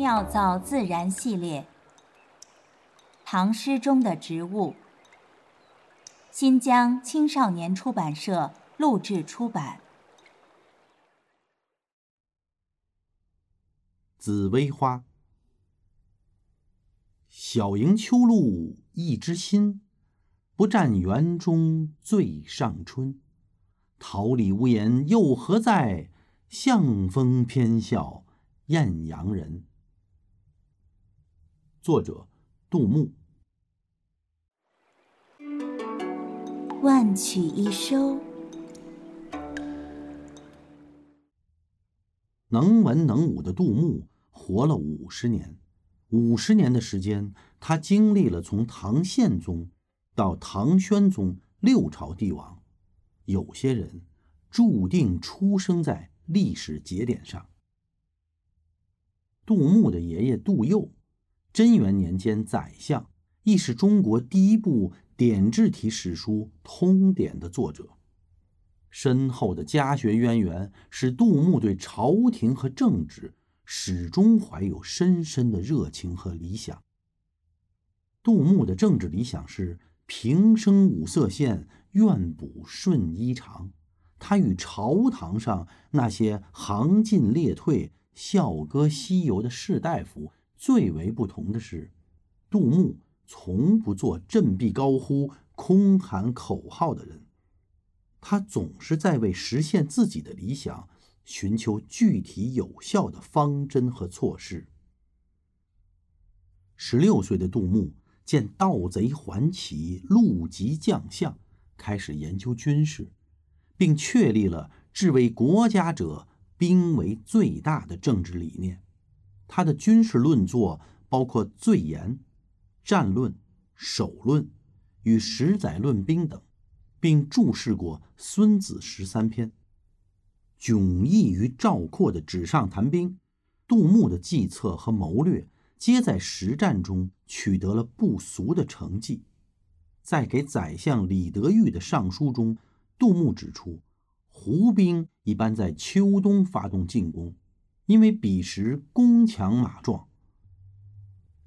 妙造自然系列，唐诗中的植物。新疆青少年出版社录制出版。紫薇花，小迎秋露一枝新，不占园中最上春。桃李无言又何在？向风偏笑艳阳人。作者：杜牧。万曲一收。能文能武的杜牧活了五十年，五十年的时间，他经历了从唐宪宗到唐宣宗六朝帝王。有些人注定出生在。历史节点上，杜牧的爷爷杜佑，贞元年间宰相，亦是中国第一部点字体史书《通典》的作者。深厚的家学渊源使杜牧对朝廷和政治始终怀有深深的热情和理想。杜牧的政治理想是平生五色线，愿补顺衣长。他与朝堂上那些行进列退、笑歌西游的士大夫最为不同的是，杜牧从不做振臂高呼、空喊口号的人，他总是在为实现自己的理想寻求具体有效的方针和措施。十六岁的杜牧见盗贼环起，路及将相，开始研究军事。并确立了治为国家者兵为最大的政治理念。他的军事论作包括《罪言》《战论》《守论》与《十载论兵》等，并注释过《孙子十三篇》。迥异于赵括的纸上谈兵，杜牧的计策和谋略皆在实战中取得了不俗的成绩。在给宰相李德裕的上书中。杜牧指出，胡兵一般在秋冬发动进攻，因为彼时弓强马壮；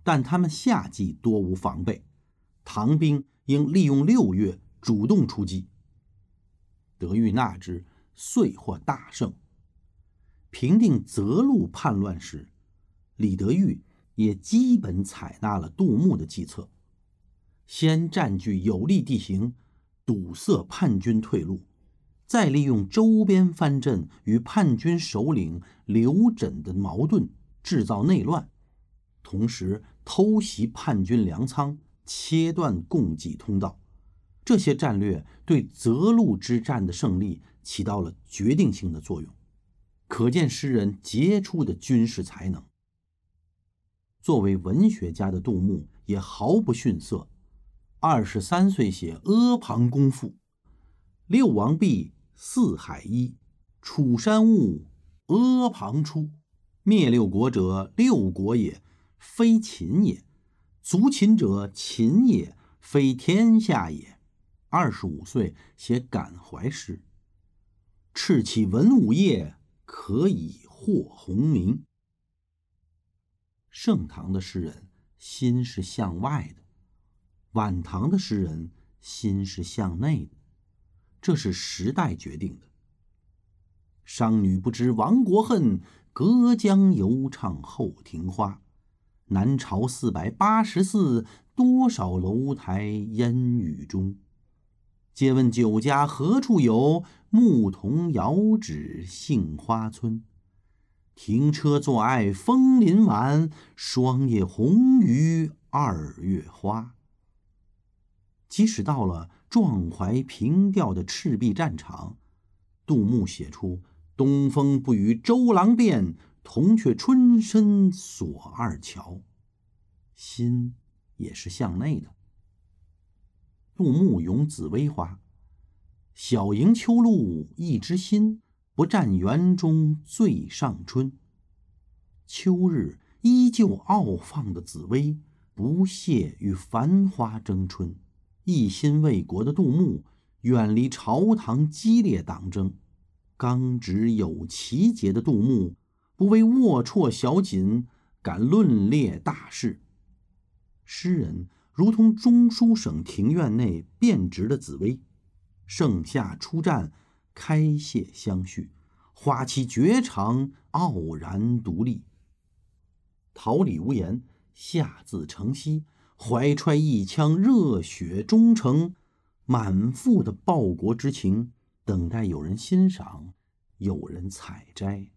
但他们夏季多无防备，唐兵应利用六月主动出击。德裕纳之，遂获大胜。平定泽路叛乱时，李德裕也基本采纳了杜牧的计策，先占据有利地形。堵塞叛军退路，再利用周边藩镇与叛军首领刘轸的矛盾制造内乱，同时偷袭叛军粮仓，切断供给通道。这些战略对泽路之战的胜利起到了决定性的作用，可见诗人杰出的军事才能。作为文学家的杜牧也毫不逊色。二十三岁写《阿房宫赋》，六王毕，四海一，楚山兀，阿房出。灭六国者，六国也，非秦也；族秦者，秦也，非天下也。二十五岁写感怀诗，赤起文武业，可以获鸿名。盛唐的诗人心是向外的。晚唐的诗人心是向内的，这是时代决定的。商女不知亡国恨，隔江犹唱后庭花。南朝四百八十寺，多少楼台烟雨中。借问酒家何处有？牧童遥指杏花村。停车坐爱枫林晚，霜叶红于二月花。即使到了壮怀平调的赤壁战场，杜牧写出“东风不与周郎便，铜雀春深锁二乔”，心也是向内的。杜牧咏紫薇花：“小迎秋露一枝新，不占园中最上春。”秋日依旧傲放的紫薇，不屑与繁花争春。一心为国的杜牧，远离朝堂激烈党争；刚直有奇节的杜牧，不为龌龊小锦，敢论列大事。诗人如同中书省庭院内变直的紫薇，盛夏初绽，开谢相续，花期绝长，傲然独立。桃李无言，下自成蹊，怀揣一腔热血忠诚，满腹的报国之情，等待有人欣赏，有人采摘。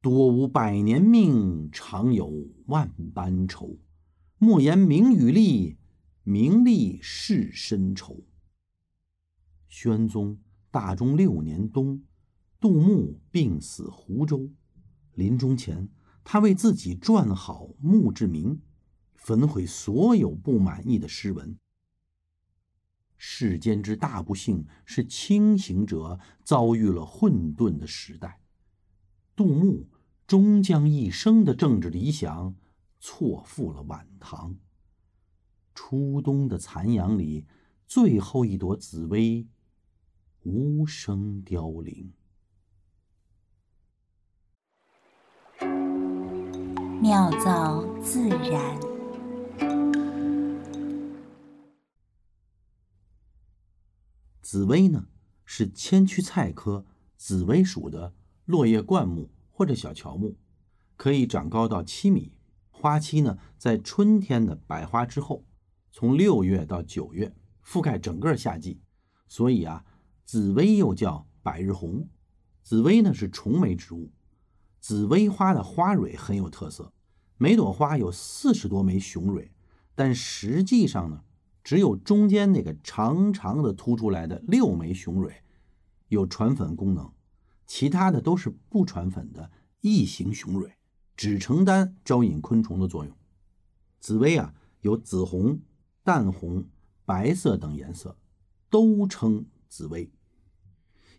多无百年命，常有万般愁。莫言名与利，名利是深仇。宣宗大中六年冬，杜牧病死湖州，临终前。他为自己撰好墓志铭，焚毁所有不满意的诗文。世间之大不幸是清醒者遭遇了混沌的时代。杜牧终将一生的政治理想错付了晚唐。初冬的残阳里，最后一朵紫薇无声凋零。妙造自然。紫薇呢，是千屈菜科紫薇属的落叶灌木或者小乔木，可以长高到七米。花期呢，在春天的百花之后，从六月到九月，覆盖整个夏季。所以啊，紫薇又叫百日红。紫薇呢是重梅植物，紫薇花的花蕊很有特色。每朵花有四十多枚雄蕊，但实际上呢，只有中间那个长长的凸出来的六枚雄蕊有传粉功能，其他的都是不传粉的异形雄蕊，只承担招引昆虫的作用。紫薇啊，有紫红、淡红、白色等颜色，都称紫薇。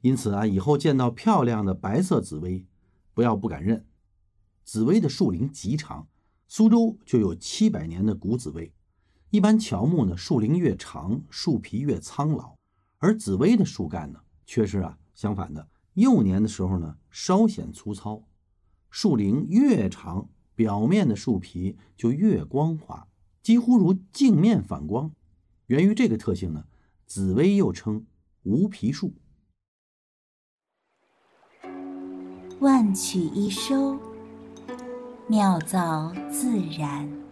因此啊，以后见到漂亮的白色紫薇，不要不敢认。紫薇的树龄极长，苏州就有七百年的古紫薇。一般乔木呢，树龄越长，树皮越苍老，而紫薇的树干呢，却是啊相反的，幼年的时候呢稍显粗糙，树龄越长，表面的树皮就越光滑，几乎如镜面反光。源于这个特性呢，紫薇又称无皮树。万曲一收。妙造自然。